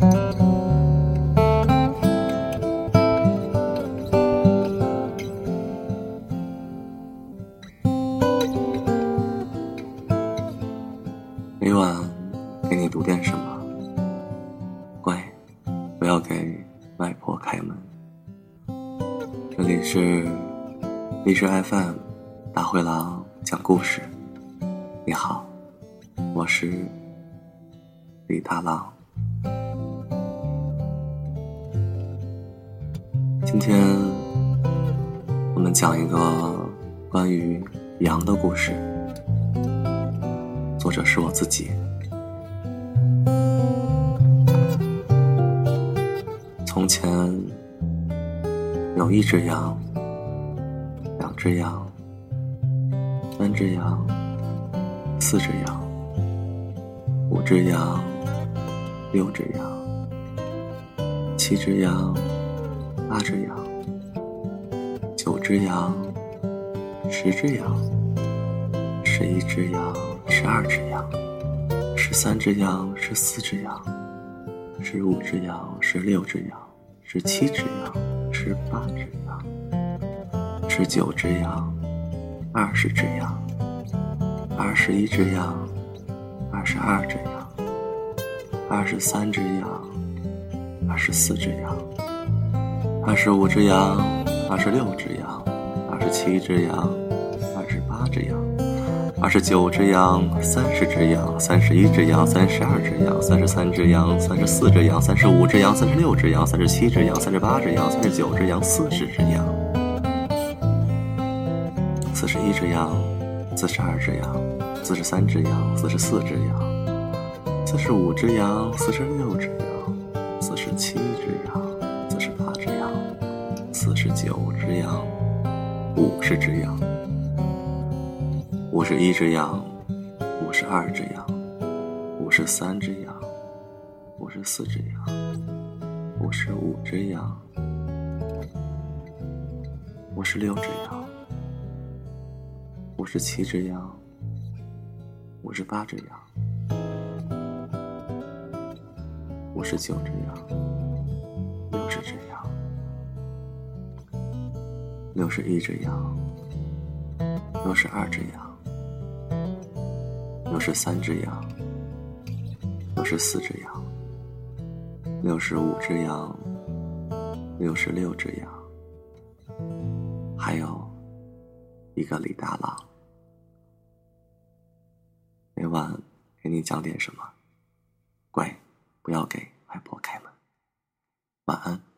每晚给你读点什么，乖，不要给外婆开门。这里是荔枝 FM 大灰狼讲故事。你好，我是李大狼。今天我们讲一个关于羊的故事。作者是我自己。从前有一只羊，两只羊，三只羊，四只羊，五只羊，六只羊，七只羊，八只羊，九只羊，十只羊，十一只羊。十二只羊，十三只羊，十四只羊，十五只羊，十六只羊，十七只羊，十八只羊，十九只羊，二十只羊，二十一只羊，二十二只羊，二十三只羊，二十四只羊，二十五只羊，二十六只羊，二十七只羊，二十八只羊。二十九只羊，三十只羊，三十一只羊，三十二只羊，三十三只羊，三十四只羊，三十五只羊，三十六只羊，三十七只羊，三十八只羊，三十九只羊，四十只羊，四十一只羊，四十二只羊，四十三只羊，四十四只羊，四十五只羊，四十六只羊，四十七只羊，九只羊，五十只羊。五十一只羊，五十二只羊，五十三只羊，五十四只羊，五十五只羊，五十六只羊，五十七只羊，五十八只羊，五十九只羊，六十一只羊，六十二只羊。六十三只羊，六十四只羊，六十五只羊，六十六只羊，还有一个李大郎。每晚给你讲点什么，乖，不要给外婆开门。晚安。